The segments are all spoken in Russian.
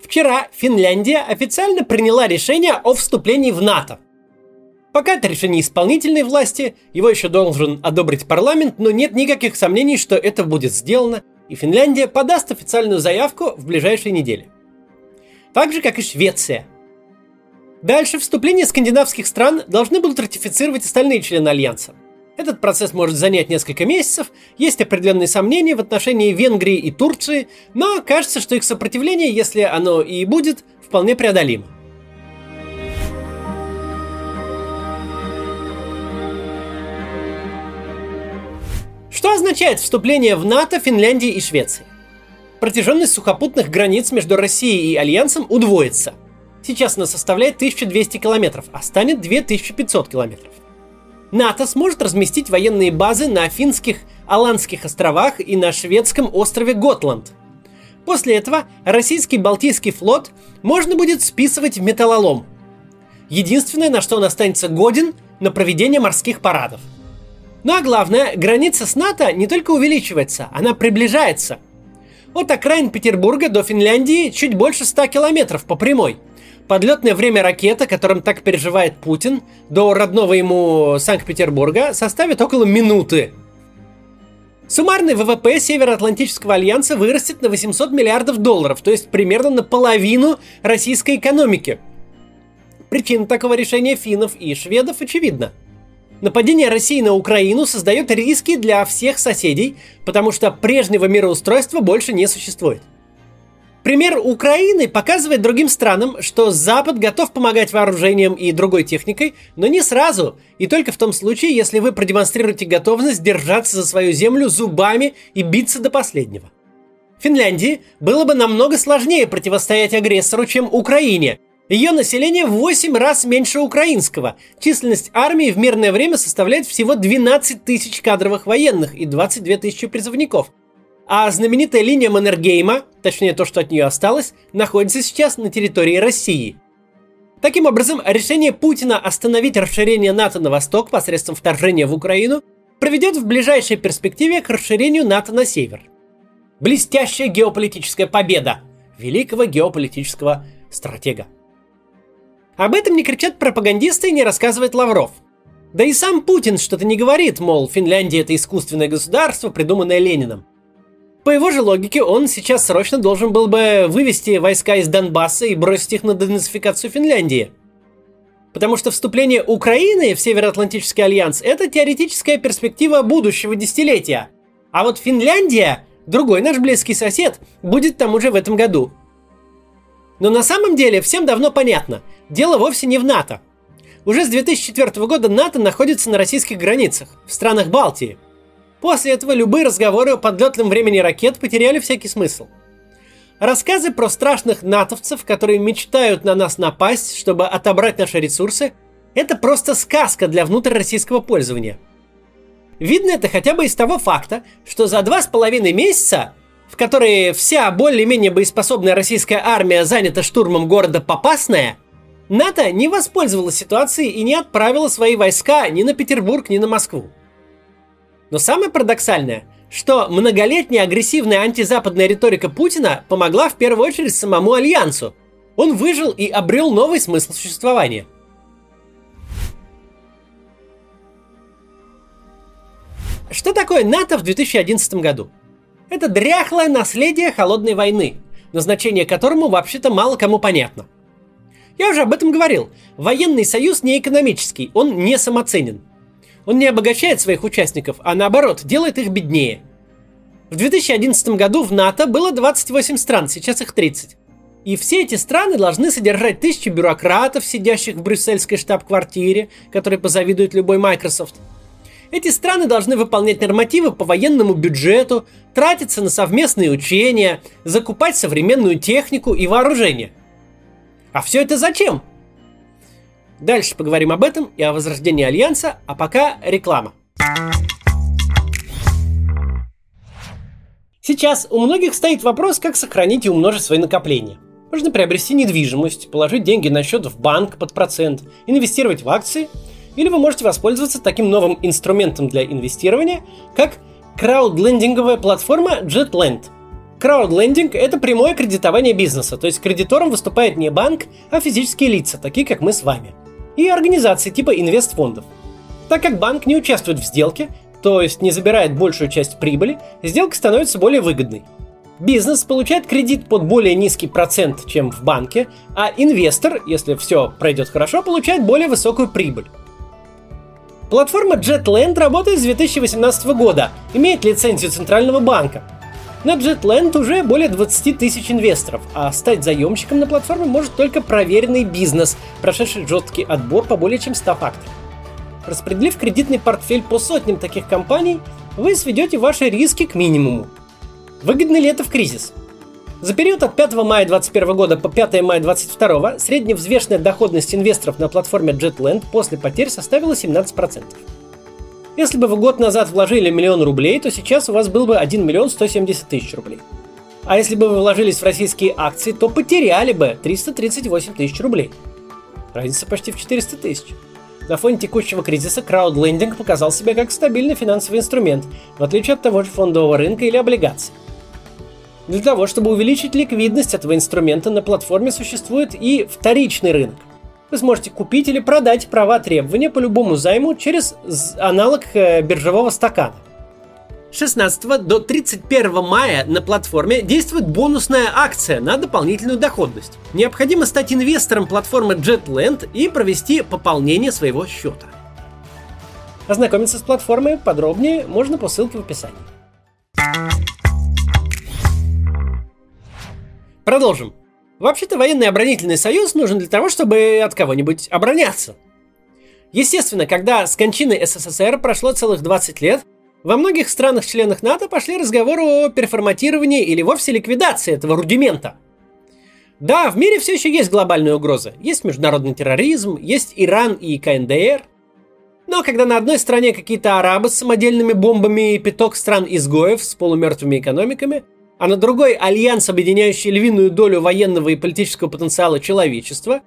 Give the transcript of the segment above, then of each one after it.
Вчера Финляндия официально приняла решение о вступлении в НАТО. Пока это решение исполнительной власти, его еще должен одобрить парламент, но нет никаких сомнений, что это будет сделано, и Финляндия подаст официальную заявку в ближайшие недели. Так же, как и Швеция. Дальше вступление скандинавских стран должны будут ратифицировать остальные члены Альянса. Этот процесс может занять несколько месяцев, есть определенные сомнения в отношении Венгрии и Турции, но кажется, что их сопротивление, если оно и будет, вполне преодолимо. Что означает вступление в НАТО Финляндии и Швеции? Протяженность сухопутных границ между Россией и Альянсом удвоится. Сейчас она составляет 1200 километров, а станет 2500 километров. НАТО сможет разместить военные базы на финских Аландских островах и на шведском острове Готланд. После этого российский Балтийский флот можно будет списывать в металлолом. Единственное, на что он останется годен, на проведение морских парадов – ну а главное, граница с НАТО не только увеличивается, она приближается. От окраин Петербурга до Финляндии чуть больше 100 километров по прямой. Подлетное время ракеты, которым так переживает Путин, до родного ему Санкт-Петербурга составит около минуты. Суммарный ВВП Североатлантического альянса вырастет на 800 миллиардов долларов, то есть примерно на половину российской экономики. Причина такого решения финнов и шведов очевидна – Нападение России на Украину создает риски для всех соседей, потому что прежнего мироустройства больше не существует. Пример Украины показывает другим странам, что Запад готов помогать вооружением и другой техникой, но не сразу, и только в том случае, если вы продемонстрируете готовность держаться за свою землю зубами и биться до последнего. Финляндии было бы намного сложнее противостоять агрессору, чем Украине, ее население в 8 раз меньше украинского. Численность армии в мирное время составляет всего 12 тысяч кадровых военных и 22 тысячи призывников. А знаменитая линия Маннергейма, точнее то, что от нее осталось, находится сейчас на территории России. Таким образом, решение Путина остановить расширение НАТО на восток посредством вторжения в Украину приведет в ближайшей перспективе к расширению НАТО на север. Блестящая геополитическая победа великого геополитического стратега. Об этом не кричат пропагандисты и не рассказывает Лавров. Да и сам Путин что-то не говорит, мол, Финляндия это искусственное государство, придуманное Лениным. По его же логике, он сейчас срочно должен был бы вывести войска из Донбасса и бросить их на денацификацию Финляндии. Потому что вступление Украины в Североатлантический альянс – это теоретическая перспектива будущего десятилетия. А вот Финляндия, другой наш близкий сосед, будет там уже в этом году. Но на самом деле всем давно понятно – Дело вовсе не в НАТО. Уже с 2004 года НАТО находится на российских границах, в странах Балтии. После этого любые разговоры о подлетном времени ракет потеряли всякий смысл. Рассказы про страшных натовцев, которые мечтают на нас напасть, чтобы отобрать наши ресурсы, это просто сказка для внутрироссийского пользования. Видно это хотя бы из того факта, что за два с половиной месяца, в которые вся более-менее боеспособная российская армия занята штурмом города Попасная – НАТО не воспользовалась ситуацией и не отправила свои войска ни на Петербург, ни на Москву. Но самое парадоксальное, что многолетняя агрессивная антизападная риторика Путина помогла в первую очередь самому Альянсу. Он выжил и обрел новый смысл существования. Что такое НАТО в 2011 году? Это дряхлое наследие холодной войны, назначение которому вообще-то мало кому понятно – я уже об этом говорил. Военный союз не экономический, он не самоценен. Он не обогащает своих участников, а наоборот, делает их беднее. В 2011 году в НАТО было 28 стран, сейчас их 30. И все эти страны должны содержать тысячи бюрократов, сидящих в брюссельской штаб-квартире, которые позавидует любой Microsoft. Эти страны должны выполнять нормативы по военному бюджету, тратиться на совместные учения, закупать современную технику и вооружение. А все это зачем? Дальше поговорим об этом и о возрождении Альянса, а пока реклама. Сейчас у многих стоит вопрос, как сохранить и умножить свои накопления. Можно приобрести недвижимость, положить деньги на счет в банк под процент, инвестировать в акции, или вы можете воспользоваться таким новым инструментом для инвестирования, как краудлендинговая платформа JetLand – Краудлендинг – это прямое кредитование бизнеса, то есть кредитором выступает не банк, а физические лица, такие как мы с вами. И организации типа инвестфондов. Так как банк не участвует в сделке, то есть не забирает большую часть прибыли, сделка становится более выгодной. Бизнес получает кредит под более низкий процент, чем в банке, а инвестор, если все пройдет хорошо, получает более высокую прибыль. Платформа JetLand работает с 2018 года, имеет лицензию Центрального банка. На JetLand уже более 20 тысяч инвесторов, а стать заемщиком на платформе может только проверенный бизнес, прошедший жесткий отбор по более чем 100 факторам. Распределив кредитный портфель по сотням таких компаний, вы сведете ваши риски к минимуму. Выгодно ли это в кризис? За период от 5 мая 2021 года по 5 мая 2022 средневзвешенная доходность инвесторов на платформе JetLand после потерь составила 17%. Если бы вы год назад вложили миллион рублей, то сейчас у вас был бы 1 миллион 170 тысяч рублей. А если бы вы вложились в российские акции, то потеряли бы 338 тысяч рублей. Разница почти в 400 тысяч. На фоне текущего кризиса краудлендинг показал себя как стабильный финансовый инструмент, в отличие от того же фондового рынка или облигаций. Для того, чтобы увеличить ликвидность этого инструмента, на платформе существует и вторичный рынок. Вы сможете купить или продать права требования по любому займу через аналог э, биржевого стакана. 16 до 31 мая на платформе действует бонусная акция на дополнительную доходность. Необходимо стать инвестором платформы JetLand и провести пополнение своего счета. Ознакомиться с платформой подробнее можно по ссылке в описании. Продолжим. Вообще-то военный оборонительный союз нужен для того, чтобы от кого-нибудь обороняться. Естественно, когда с кончины СССР прошло целых 20 лет, во многих странах-членах НАТО пошли разговоры о переформатировании или вовсе ликвидации этого рудимента. Да, в мире все еще есть глобальная угроза. Есть международный терроризм, есть Иран и КНДР. Но когда на одной стороне какие-то арабы с самодельными бомбами и пяток стран-изгоев с полумертвыми экономиками – а на другой альянс, объединяющий львиную долю военного и политического потенциала человечества,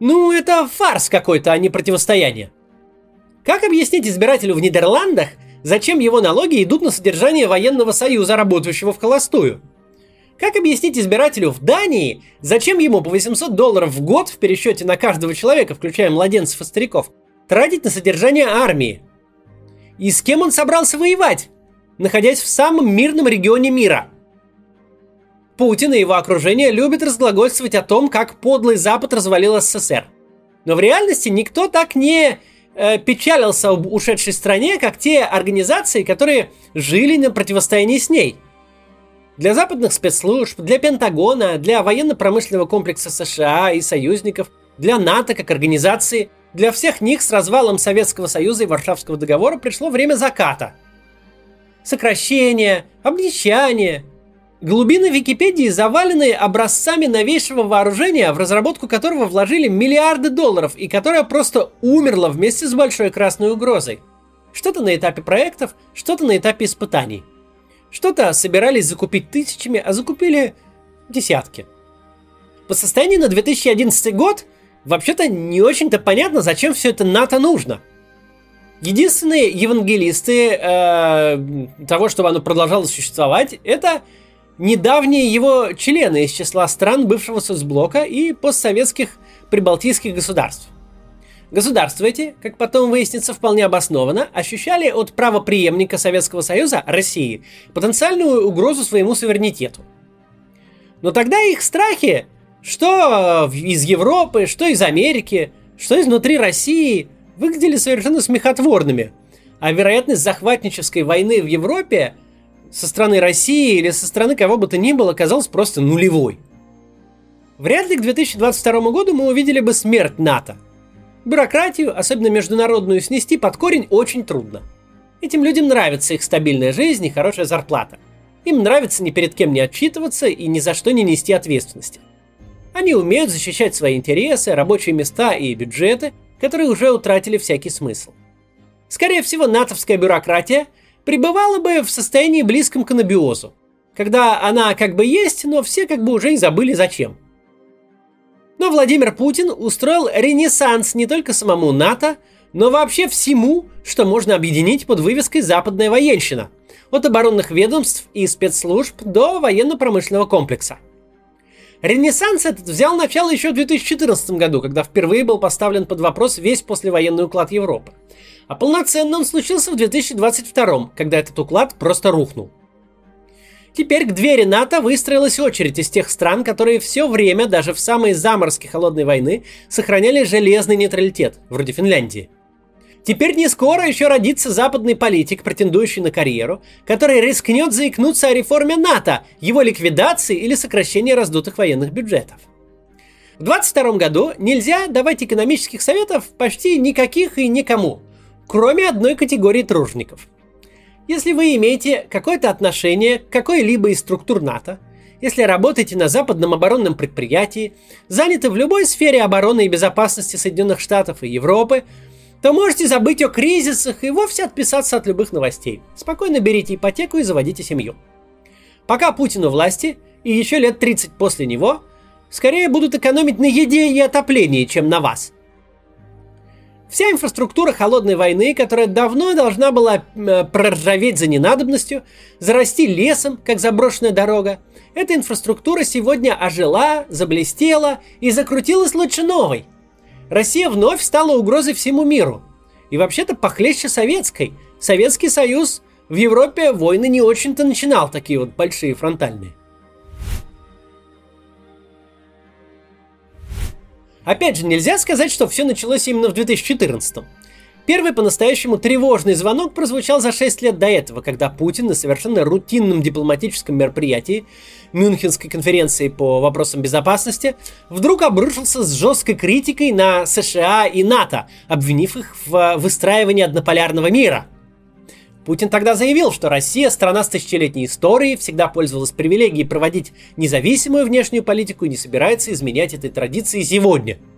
ну, это фарс какой-то, а не противостояние. Как объяснить избирателю в Нидерландах, зачем его налоги идут на содержание военного союза, работающего в холостую? Как объяснить избирателю в Дании, зачем ему по 800 долларов в год в пересчете на каждого человека, включая младенцев и стариков, тратить на содержание армии? И с кем он собрался воевать, находясь в самом мирном регионе мира – Путин и его окружение любят разглагольствовать о том, как подлый Запад развалил СССР. Но в реальности никто так не э, печалился об ушедшей стране, как те организации, которые жили на противостоянии с ней. Для западных спецслужб, для Пентагона, для военно-промышленного комплекса США и союзников, для НАТО как организации, для всех них с развалом Советского Союза и Варшавского договора пришло время заката. Сокращение, обнищание, Глубины Википедии завалены образцами новейшего вооружения, в разработку которого вложили миллиарды долларов и которое просто умерло вместе с большой красной угрозой. Что-то на этапе проектов, что-то на этапе испытаний. Что-то собирались закупить тысячами, а закупили десятки. По состоянию на 2011 год вообще-то не очень-то понятно, зачем все это НАТО нужно. Единственные евангелисты э, того, чтобы оно продолжало существовать, это недавние его члены из числа стран бывшего соцблока и постсоветских прибалтийских государств. Государства эти, как потом выяснится вполне обоснованно, ощущали от правоприемника Советского Союза, России, потенциальную угрозу своему суверенитету. Но тогда их страхи, что из Европы, что из Америки, что изнутри России, выглядели совершенно смехотворными, а вероятность захватнической войны в Европе со стороны России или со стороны кого бы то ни было казалось просто нулевой. Вряд ли к 2022 году мы увидели бы смерть НАТО. Бюрократию, особенно международную, снести под корень очень трудно. Этим людям нравится их стабильная жизнь и хорошая зарплата. Им нравится ни перед кем не отчитываться и ни за что не нести ответственности. Они умеют защищать свои интересы, рабочие места и бюджеты, которые уже утратили всякий смысл. Скорее всего, натовская бюрократия – пребывала бы в состоянии близком к анабиозу, когда она как бы есть, но все как бы уже и забыли зачем. Но Владимир Путин устроил ренессанс не только самому НАТО, но вообще всему, что можно объединить под вывеской «Западная военщина», от оборонных ведомств и спецслужб до военно-промышленного комплекса. Ренессанс этот взял начало еще в 2014 году, когда впервые был поставлен под вопрос весь послевоенный уклад Европы. А полноценно он случился в 2022, когда этот уклад просто рухнул. Теперь к двери НАТО выстроилась очередь из тех стран, которые все время, даже в самые заморозки холодной войны, сохраняли железный нейтралитет, вроде Финляндии – Теперь не скоро еще родится западный политик, претендующий на карьеру, который рискнет заикнуться о реформе НАТО, его ликвидации или сокращении раздутых военных бюджетов. В 2022 году нельзя давать экономических советов почти никаких и никому, кроме одной категории тружников. Если вы имеете какое-то отношение к какой-либо из структур НАТО, если работаете на западном оборонном предприятии, заняты в любой сфере обороны и безопасности Соединенных Штатов и Европы, то можете забыть о кризисах и вовсе отписаться от любых новостей. Спокойно берите ипотеку и заводите семью. Пока Путин у власти, и еще лет 30 после него, скорее будут экономить на еде и отоплении, чем на вас. Вся инфраструктура холодной войны, которая давно должна была э, проржаветь за ненадобностью, зарасти лесом, как заброшенная дорога, эта инфраструктура сегодня ожила, заблестела и закрутилась лучше новой. Россия вновь стала угрозой всему миру. И вообще-то похлеще советской. Советский Союз в Европе войны не очень-то начинал такие вот большие фронтальные. Опять же, нельзя сказать, что все началось именно в 2014. Первый по-настоящему тревожный звонок прозвучал за 6 лет до этого, когда Путин на совершенно рутинном дипломатическом мероприятии Мюнхенской конференции по вопросам безопасности вдруг обрушился с жесткой критикой на США и НАТО, обвинив их в выстраивании однополярного мира. Путин тогда заявил, что Россия, страна с тысячелетней историей, всегда пользовалась привилегией проводить независимую внешнюю политику и не собирается изменять этой традиции сегодня –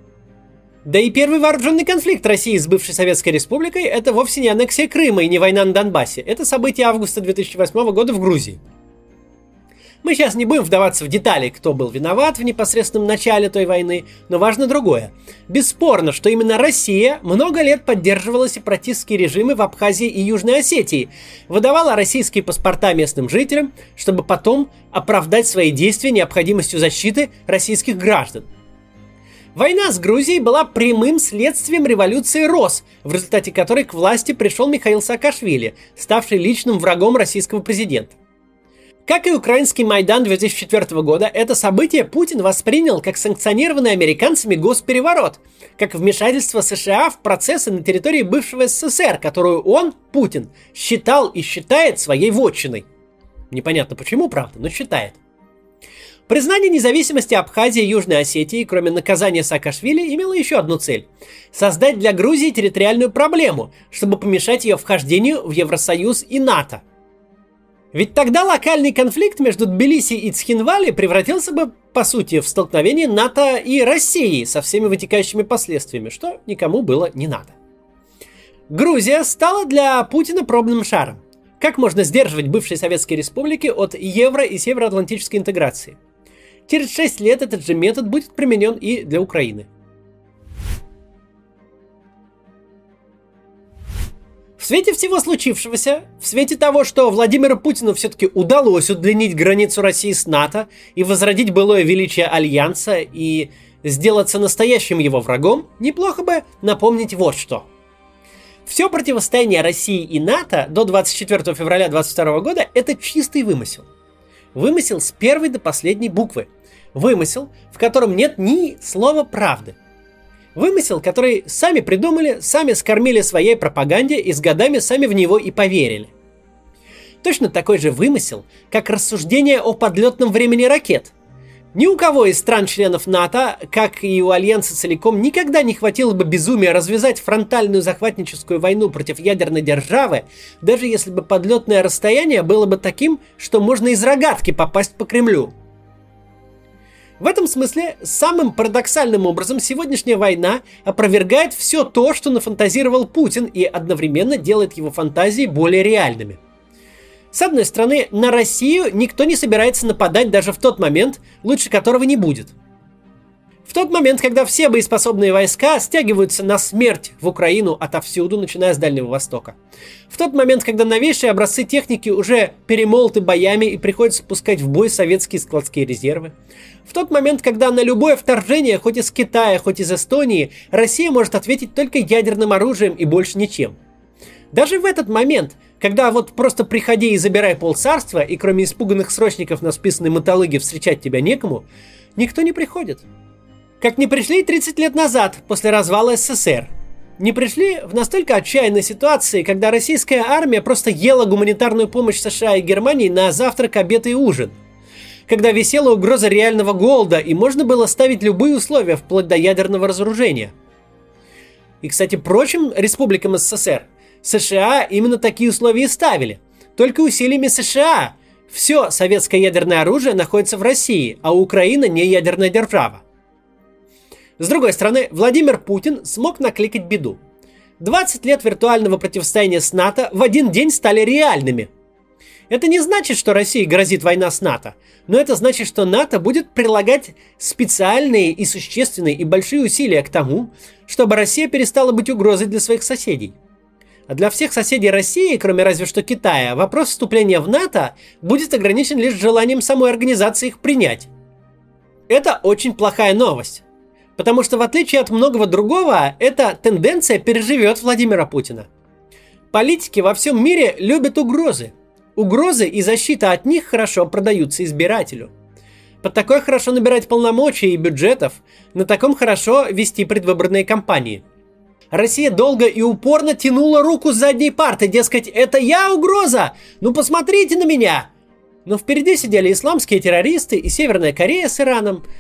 да и первый вооруженный конфликт России с бывшей Советской Республикой – это вовсе не аннексия Крыма и не война на Донбассе. Это событие августа 2008 года в Грузии. Мы сейчас не будем вдаваться в детали, кто был виноват в непосредственном начале той войны, но важно другое. Бесспорно, что именно Россия много лет поддерживала сепаратистские режимы в Абхазии и Южной Осетии, выдавала российские паспорта местным жителям, чтобы потом оправдать свои действия необходимостью защиты российских граждан. Война с Грузией была прямым следствием революции РОС, в результате которой к власти пришел Михаил Саакашвили, ставший личным врагом российского президента. Как и украинский Майдан 2004 года, это событие Путин воспринял как санкционированный американцами госпереворот, как вмешательство США в процессы на территории бывшего СССР, которую он, Путин, считал и считает своей вотчиной. Непонятно почему, правда, но считает. Признание независимости Абхазии и Южной Осетии, кроме наказания Саакашвили, имело еще одну цель – создать для Грузии территориальную проблему, чтобы помешать ее вхождению в Евросоюз и НАТО. Ведь тогда локальный конфликт между Тбилиси и Цхинвали превратился бы, по сути, в столкновение НАТО и России со всеми вытекающими последствиями, что никому было не надо. Грузия стала для Путина пробным шаром. Как можно сдерживать бывшие советские республики от евро- и североатлантической интеграции – Через 6 лет этот же метод будет применен и для Украины. В свете всего случившегося, в свете того, что Владимиру Путину все-таки удалось удлинить границу России с НАТО и возродить былое величие Альянса и сделаться настоящим его врагом, неплохо бы напомнить вот что. Все противостояние России и НАТО до 24 февраля 2022 года – это чистый вымысел. Вымысел с первой до последней буквы. Вымысел, в котором нет ни слова правды. Вымысел, который сами придумали, сами скормили своей пропаганде и с годами сами в него и поверили. Точно такой же вымысел, как рассуждение о подлетном времени ракет. Ни у кого из стран-членов НАТО, как и у Альянса целиком, никогда не хватило бы безумия развязать фронтальную захватническую войну против ядерной державы, даже если бы подлетное расстояние было бы таким, что можно из рогатки попасть по Кремлю – в этом смысле самым парадоксальным образом сегодняшняя война опровергает все то, что нафантазировал Путин и одновременно делает его фантазии более реальными. С одной стороны, на Россию никто не собирается нападать даже в тот момент, лучше которого не будет. В тот момент, когда все боеспособные войска стягиваются на смерть в Украину отовсюду, начиная с Дальнего Востока. В тот момент, когда новейшие образцы техники уже перемолоты боями и приходится пускать в бой советские складские резервы. В тот момент, когда на любое вторжение, хоть из Китая, хоть из Эстонии, Россия может ответить только ядерным оружием и больше ничем. Даже в этот момент, когда вот просто приходи и забирай полцарства, и кроме испуганных срочников на списанной мотологии встречать тебя некому, никто не приходит. Как не пришли 30 лет назад, после развала СССР. Не пришли в настолько отчаянной ситуации, когда российская армия просто ела гуманитарную помощь США и Германии на завтрак, обед и ужин. Когда висела угроза реального голода, и можно было ставить любые условия, вплоть до ядерного разоружения. И, кстати, прочим республикам СССР США именно такие условия и ставили. Только усилиями США все советское ядерное оружие находится в России, а Украина не ядерная держава. С другой стороны, Владимир Путин смог накликать беду. 20 лет виртуального противостояния с НАТО в один день стали реальными. Это не значит, что России грозит война с НАТО, но это значит, что НАТО будет прилагать специальные и существенные и большие усилия к тому, чтобы Россия перестала быть угрозой для своих соседей. А для всех соседей России, кроме разве что Китая, вопрос вступления в НАТО будет ограничен лишь желанием самой организации их принять. Это очень плохая новость. Потому что в отличие от многого другого, эта тенденция переживет Владимира Путина. Политики во всем мире любят угрозы. Угрозы и защита от них хорошо продаются избирателю. Под такое хорошо набирать полномочий и бюджетов, на таком хорошо вести предвыборные кампании. Россия долго и упорно тянула руку с задней парты, дескать, это я угроза, ну посмотрите на меня. Но впереди сидели исламские террористы и Северная Корея с Ираном –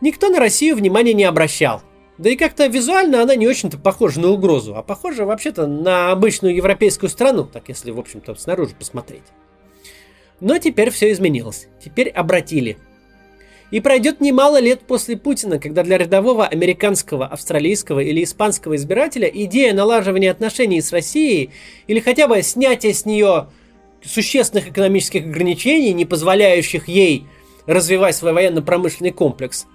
Никто на Россию внимания не обращал. Да и как-то визуально она не очень-то похожа на угрозу, а похожа вообще-то на обычную европейскую страну, так если, в общем-то, снаружи посмотреть. Но теперь все изменилось. Теперь обратили. И пройдет немало лет после Путина, когда для рядового американского, австралийского или испанского избирателя идея налаживания отношений с Россией или хотя бы снятия с нее существенных экономических ограничений, не позволяющих ей развивать свой военно-промышленный комплекс,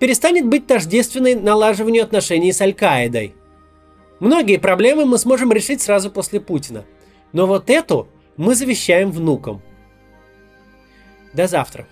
перестанет быть тождественной налаживанию отношений с Аль-Каидой. Многие проблемы мы сможем решить сразу после Путина, но вот эту мы завещаем внукам. До завтра.